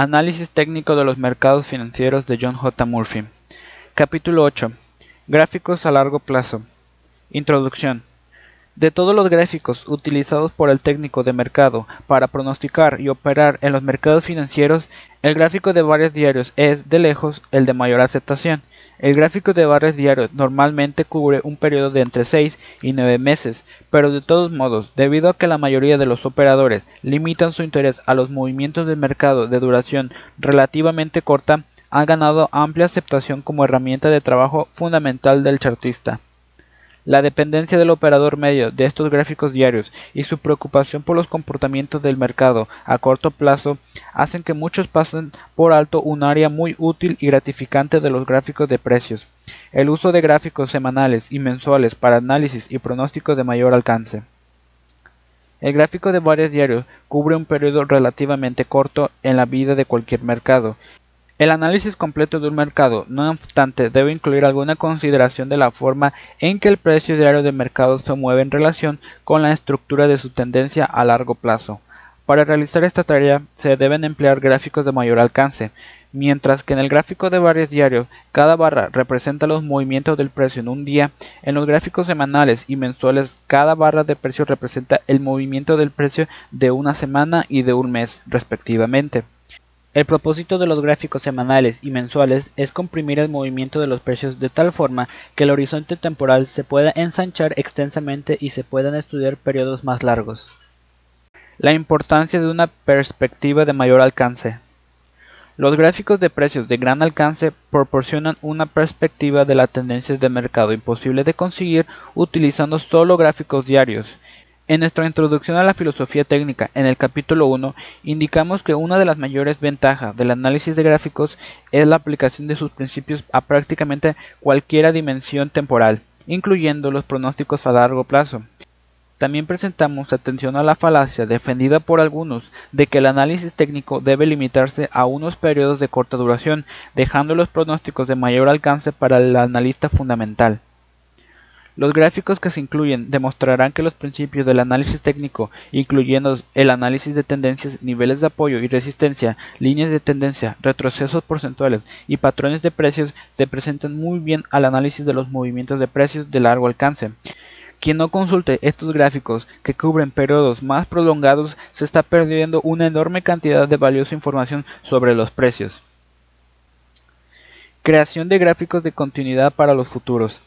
Análisis técnico de los mercados financieros de John J. Murphy. Capítulo 8. Gráficos a largo plazo. Introducción. De todos los gráficos utilizados por el técnico de mercado para pronosticar y operar en los mercados financieros, el gráfico de varios diarios es, de lejos, el de mayor aceptación. El gráfico de barras diarios normalmente cubre un periodo de entre 6 y 9 meses, pero de todos modos, debido a que la mayoría de los operadores limitan su interés a los movimientos del mercado de duración relativamente corta, ha ganado amplia aceptación como herramienta de trabajo fundamental del chartista. La dependencia del operador medio de estos gráficos diarios y su preocupación por los comportamientos del mercado a corto plazo hacen que muchos pasen por alto un área muy útil y gratificante de los gráficos de precios, el uso de gráficos semanales y mensuales para análisis y pronósticos de mayor alcance. El gráfico de varios diarios cubre un periodo relativamente corto en la vida de cualquier mercado el análisis completo de un mercado, no obstante, debe incluir alguna consideración de la forma en que el precio diario de mercado se mueve en relación con la estructura de su tendencia a largo plazo. Para realizar esta tarea se deben emplear gráficos de mayor alcance, mientras que en el gráfico de varios diarios cada barra representa los movimientos del precio en un día, en los gráficos semanales y mensuales cada barra de precio representa el movimiento del precio de una semana y de un mes, respectivamente. El propósito de los gráficos semanales y mensuales es comprimir el movimiento de los precios de tal forma que el horizonte temporal se pueda ensanchar extensamente y se puedan estudiar periodos más largos. La importancia de una perspectiva de mayor alcance. Los gráficos de precios de gran alcance proporcionan una perspectiva de las tendencias de mercado imposible de conseguir utilizando solo gráficos diarios en nuestra introducción a la filosofía técnica, en el capítulo 1, indicamos que una de las mayores ventajas del análisis de gráficos es la aplicación de sus principios a prácticamente cualquier dimensión temporal, incluyendo los pronósticos a largo plazo. También presentamos atención a la falacia defendida por algunos de que el análisis técnico debe limitarse a unos periodos de corta duración, dejando los pronósticos de mayor alcance para el analista fundamental. Los gráficos que se incluyen demostrarán que los principios del análisis técnico, incluyendo el análisis de tendencias, niveles de apoyo y resistencia, líneas de tendencia, retrocesos porcentuales y patrones de precios, se presentan muy bien al análisis de los movimientos de precios de largo alcance. Quien no consulte estos gráficos que cubren periodos más prolongados se está perdiendo una enorme cantidad de valiosa información sobre los precios. Creación de gráficos de continuidad para los futuros.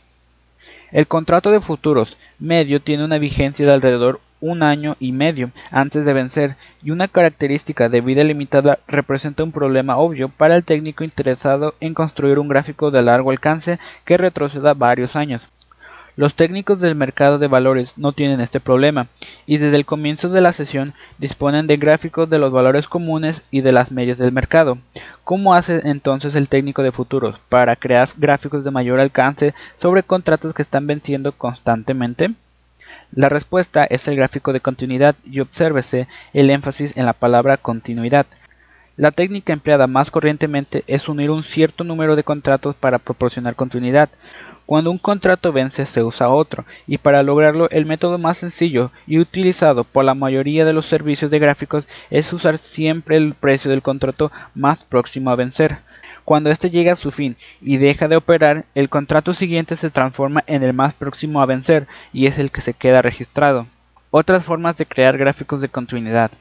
El contrato de futuros medio tiene una vigencia de alrededor un año y medio antes de vencer y una característica de vida limitada representa un problema obvio para el técnico interesado en construir un gráfico de largo alcance que retroceda varios años. Los técnicos del mercado de valores no tienen este problema y desde el comienzo de la sesión disponen de gráficos de los valores comunes y de las medias del mercado. ¿Cómo hace entonces el técnico de futuros para crear gráficos de mayor alcance sobre contratos que están venciendo constantemente? La respuesta es el gráfico de continuidad y obsérvese el énfasis en la palabra continuidad. La técnica empleada más corrientemente es unir un cierto número de contratos para proporcionar continuidad. Cuando un contrato vence se usa otro, y para lograrlo el método más sencillo y utilizado por la mayoría de los servicios de gráficos es usar siempre el precio del contrato más próximo a vencer. Cuando éste llega a su fin y deja de operar, el contrato siguiente se transforma en el más próximo a vencer y es el que se queda registrado. Otras formas de crear gráficos de continuidad.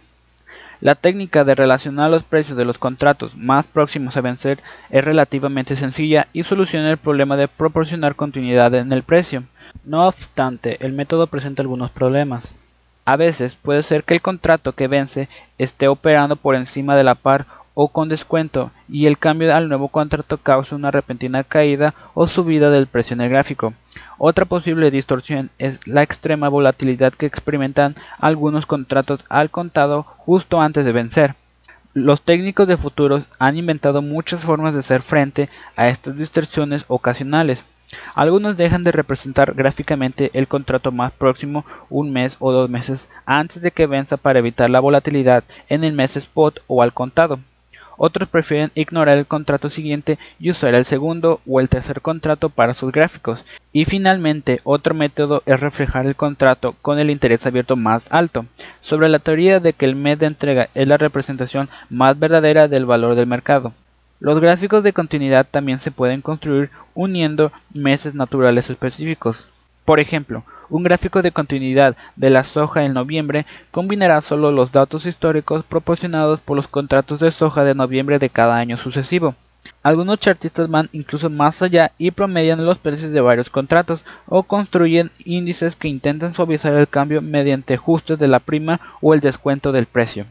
La técnica de relacionar los precios de los contratos más próximos a vencer es relativamente sencilla y soluciona el problema de proporcionar continuidad en el precio. No obstante, el método presenta algunos problemas. A veces puede ser que el contrato que vence esté operando por encima de la par o con descuento y el cambio al nuevo contrato cause una repentina caída o subida del precio en el gráfico. Otra posible distorsión es la extrema volatilidad que experimentan algunos contratos al contado justo antes de vencer. Los técnicos de futuros han inventado muchas formas de hacer frente a estas distorsiones ocasionales. Algunos dejan de representar gráficamente el contrato más próximo un mes o dos meses antes de que venza para evitar la volatilidad en el mes spot o al contado. Otros prefieren ignorar el contrato siguiente y usar el segundo o el tercer contrato para sus gráficos. Y finalmente, otro método es reflejar el contrato con el interés abierto más alto, sobre la teoría de que el mes de entrega es la representación más verdadera del valor del mercado. Los gráficos de continuidad también se pueden construir uniendo meses naturales específicos. Por ejemplo, un gráfico de continuidad de la soja en noviembre combinará solo los datos históricos proporcionados por los contratos de soja de noviembre de cada año sucesivo. Algunos chartistas van incluso más allá y promedian los precios de varios contratos o construyen índices que intentan suavizar el cambio mediante ajustes de la prima o el descuento del precio.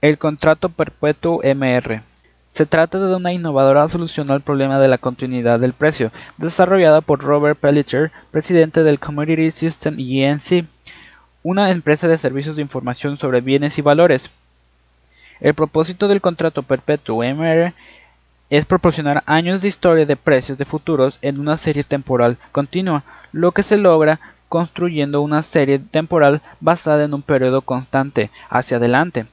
El contrato perpetuo MR se trata de una innovadora solución al problema de la continuidad del precio, desarrollada por Robert Pelletier, presidente del Commodity System ENC, una empresa de servicios de información sobre bienes y valores. El propósito del contrato perpetuo MR es proporcionar años de historia de precios de futuros en una serie temporal continua, lo que se logra construyendo una serie temporal basada en un periodo constante hacia adelante.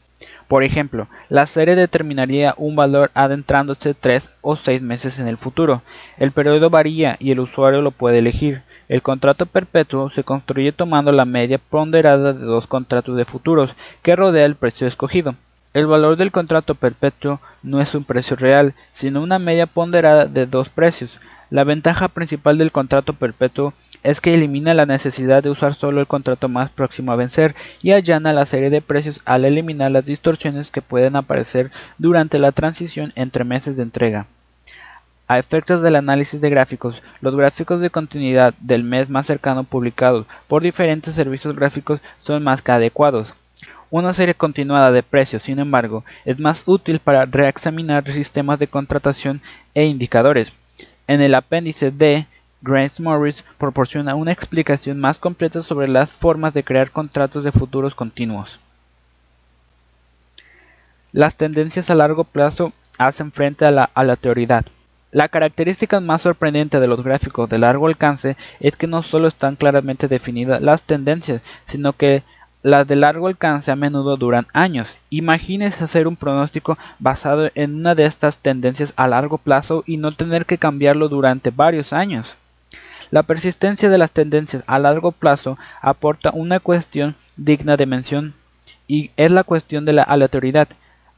Por ejemplo, la serie determinaría un valor adentrándose 3 o 6 meses en el futuro. El periodo varía y el usuario lo puede elegir. El contrato perpetuo se construye tomando la media ponderada de dos contratos de futuros que rodea el precio escogido. El valor del contrato perpetuo no es un precio real, sino una media ponderada de dos precios. La ventaja principal del contrato perpetuo es que elimina la necesidad de usar solo el contrato más próximo a vencer y allana la serie de precios al eliminar las distorsiones que pueden aparecer durante la transición entre meses de entrega. A efectos del análisis de gráficos, los gráficos de continuidad del mes más cercano publicados por diferentes servicios gráficos son más que adecuados. Una serie continuada de precios, sin embargo, es más útil para reexaminar sistemas de contratación e indicadores. En el apéndice D Grant Morris proporciona una explicación más completa sobre las formas de crear contratos de futuros continuos. Las tendencias a largo plazo hacen frente a la aleatoriedad. La característica más sorprendente de los gráficos de largo alcance es que no solo están claramente definidas las tendencias, sino que las de largo alcance a menudo duran años. Imagínese hacer un pronóstico basado en una de estas tendencias a largo plazo y no tener que cambiarlo durante varios años. La persistencia de las tendencias a largo plazo aporta una cuestión digna de mención y es la cuestión de la aleatoriedad.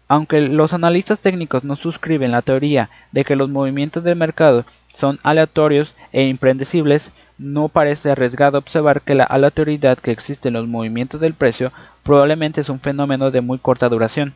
Aunque los analistas técnicos no suscriben la teoría de que los movimientos del mercado son aleatorios e impredecibles, no parece arriesgado observar que la aleatoriedad que existe en los movimientos del precio probablemente es un fenómeno de muy corta duración.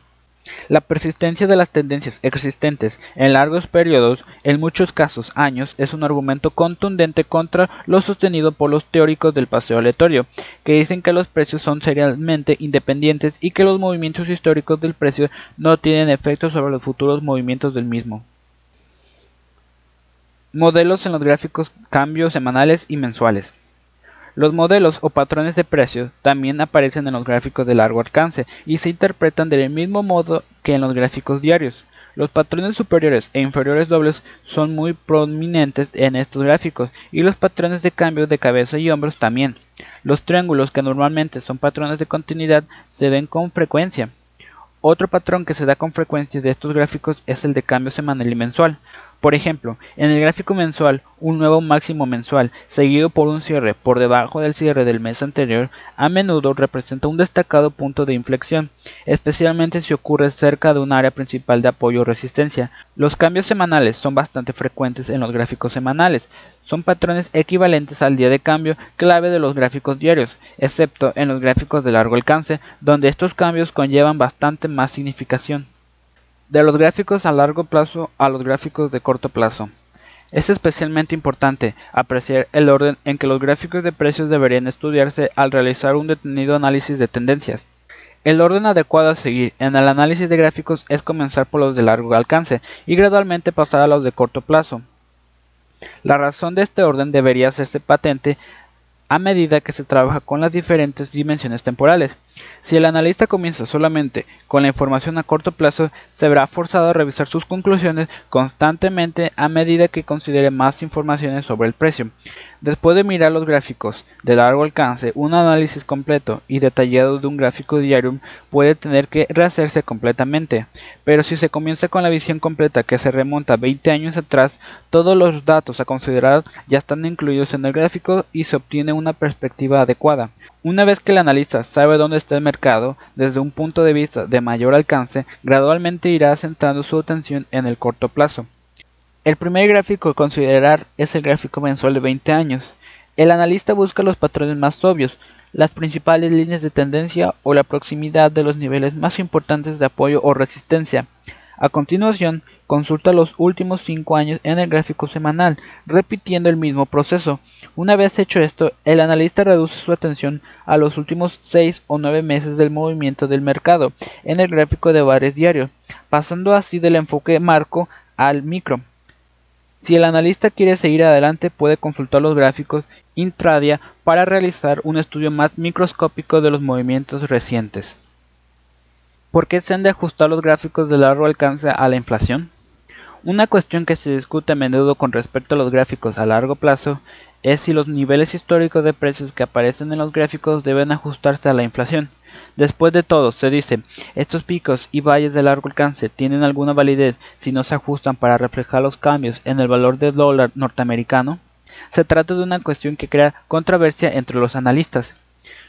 La persistencia de las tendencias existentes en largos periodos, en muchos casos años, es un argumento contundente contra lo sostenido por los teóricos del paseo aleatorio, que dicen que los precios son serialmente independientes y que los movimientos históricos del precio no tienen efecto sobre los futuros movimientos del mismo. Modelos en los gráficos cambios semanales y mensuales. Los modelos o patrones de precios también aparecen en los gráficos de largo alcance y se interpretan del mismo modo que en los gráficos diarios. Los patrones superiores e inferiores dobles son muy prominentes en estos gráficos y los patrones de cambio de cabeza y hombros también. Los triángulos que normalmente son patrones de continuidad se ven con frecuencia. Otro patrón que se da con frecuencia de estos gráficos es el de cambio semanal y mensual. Por ejemplo, en el gráfico mensual, un nuevo máximo mensual seguido por un cierre por debajo del cierre del mes anterior a menudo representa un destacado punto de inflexión, especialmente si ocurre cerca de un área principal de apoyo o resistencia. Los cambios semanales son bastante frecuentes en los gráficos semanales, son patrones equivalentes al día de cambio clave de los gráficos diarios, excepto en los gráficos de largo alcance, donde estos cambios conllevan bastante más significación de los gráficos a largo plazo a los gráficos de corto plazo. Es especialmente importante apreciar el orden en que los gráficos de precios deberían estudiarse al realizar un detenido análisis de tendencias. El orden adecuado a seguir en el análisis de gráficos es comenzar por los de largo alcance y gradualmente pasar a los de corto plazo. La razón de este orden debería hacerse patente a medida que se trabaja con las diferentes dimensiones temporales. Si el analista comienza solamente con la información a corto plazo, se verá forzado a revisar sus conclusiones constantemente a medida que considere más informaciones sobre el precio. Después de mirar los gráficos de largo alcance, un análisis completo y detallado de un gráfico diario puede tener que rehacerse completamente. Pero si se comienza con la visión completa que se remonta 20 años atrás, todos los datos a considerar ya están incluidos en el gráfico y se obtiene una perspectiva adecuada. Una vez que el analista sabe dónde está el mercado, desde un punto de vista de mayor alcance, gradualmente irá centrando su atención en el corto plazo. El primer gráfico a considerar es el gráfico mensual de 20 años. El analista busca los patrones más obvios, las principales líneas de tendencia o la proximidad de los niveles más importantes de apoyo o resistencia. A continuación, consulta los últimos 5 años en el gráfico semanal, repitiendo el mismo proceso. Una vez hecho esto, el analista reduce su atención a los últimos 6 o 9 meses del movimiento del mercado en el gráfico de varios diarios, pasando así del enfoque marco al micro. Si el analista quiere seguir adelante puede consultar los gráficos intradia para realizar un estudio más microscópico de los movimientos recientes. ¿Por qué se han de ajustar los gráficos de largo alcance a la inflación? Una cuestión que se discute a menudo con respecto a los gráficos a largo plazo es si los niveles históricos de precios que aparecen en los gráficos deben ajustarse a la inflación. Después de todo, se dice, estos picos y valles de largo alcance tienen alguna validez si no se ajustan para reflejar los cambios en el valor del dólar norteamericano. Se trata de una cuestión que crea controversia entre los analistas.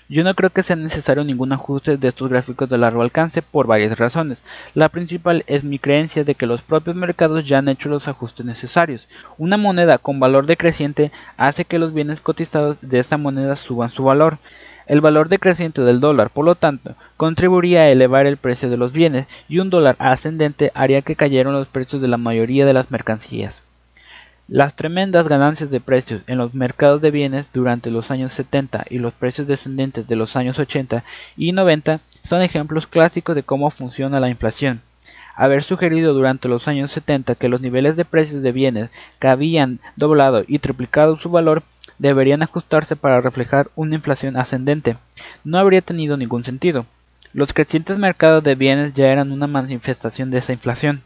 Yo no creo que sea necesario ningún ajuste de estos gráficos de largo alcance por varias razones. La principal es mi creencia de que los propios mercados ya han hecho los ajustes necesarios. Una moneda con valor decreciente hace que los bienes cotizados de esa moneda suban su valor. El valor decreciente del dólar, por lo tanto, contribuiría a elevar el precio de los bienes y un dólar ascendente haría que cayeran los precios de la mayoría de las mercancías. Las tremendas ganancias de precios en los mercados de bienes durante los años 70 y los precios descendentes de los años 80 y 90 son ejemplos clásicos de cómo funciona la inflación. Haber sugerido durante los años 70 que los niveles de precios de bienes que habían doblado y triplicado su valor deberían ajustarse para reflejar una inflación ascendente. No habría tenido ningún sentido. Los crecientes mercados de bienes ya eran una manifestación de esa inflación.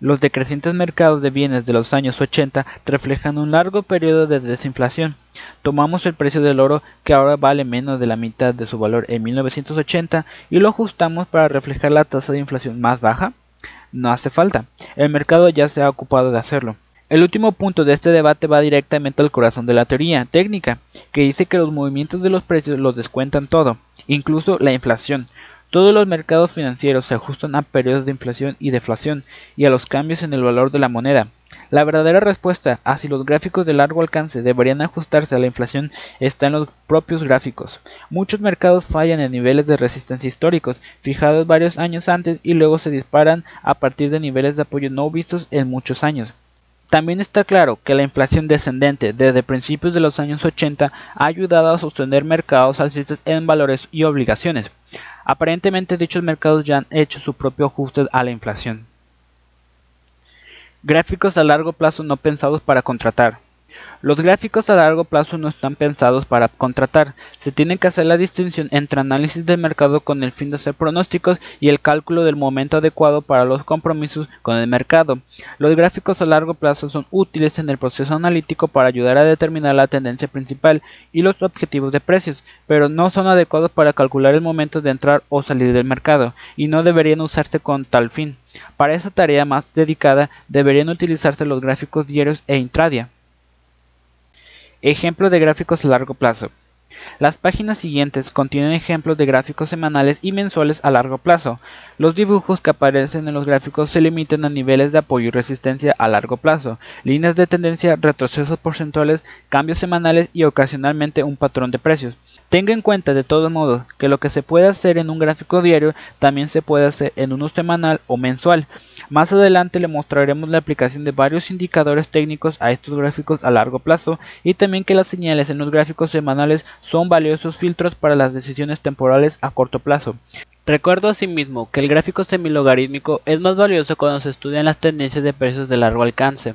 Los decrecientes mercados de bienes de los años 80 reflejan un largo periodo de desinflación. Tomamos el precio del oro, que ahora vale menos de la mitad de su valor en 1980, y lo ajustamos para reflejar la tasa de inflación más baja. No hace falta. El mercado ya se ha ocupado de hacerlo. El último punto de este debate va directamente al corazón de la teoría técnica, que dice que los movimientos de los precios los descuentan todo, incluso la inflación. Todos los mercados financieros se ajustan a periodos de inflación y deflación y a los cambios en el valor de la moneda. La verdadera respuesta a si los gráficos de largo alcance deberían ajustarse a la inflación está en los propios gráficos. Muchos mercados fallan en niveles de resistencia históricos, fijados varios años antes y luego se disparan a partir de niveles de apoyo no vistos en muchos años. También está claro que la inflación descendente desde principios de los años 80 ha ayudado a sostener mercados alcistas en valores y obligaciones. Aparentemente dichos mercados ya han hecho su propio ajuste a la inflación. Gráficos a largo plazo no pensados para contratar. Los gráficos a largo plazo no están pensados para contratar. Se tiene que hacer la distinción entre análisis del mercado con el fin de hacer pronósticos y el cálculo del momento adecuado para los compromisos con el mercado. Los gráficos a largo plazo son útiles en el proceso analítico para ayudar a determinar la tendencia principal y los objetivos de precios, pero no son adecuados para calcular el momento de entrar o salir del mercado, y no deberían usarse con tal fin. Para esa tarea más dedicada deberían utilizarse los gráficos diarios e intradia. Ejemplo de gráficos a largo plazo. Las páginas siguientes contienen ejemplos de gráficos semanales y mensuales a largo plazo. Los dibujos que aparecen en los gráficos se limitan a niveles de apoyo y resistencia a largo plazo, líneas de tendencia, retrocesos porcentuales, cambios semanales y ocasionalmente un patrón de precios. Tenga en cuenta de todos modos que lo que se puede hacer en un gráfico diario también se puede hacer en uno semanal o mensual. Más adelante le mostraremos la aplicación de varios indicadores técnicos a estos gráficos a largo plazo y también que las señales en los gráficos semanales son valiosos filtros para las decisiones temporales a corto plazo. Recuerdo asimismo que el gráfico semilogarítmico es más valioso cuando se estudian las tendencias de precios de largo alcance.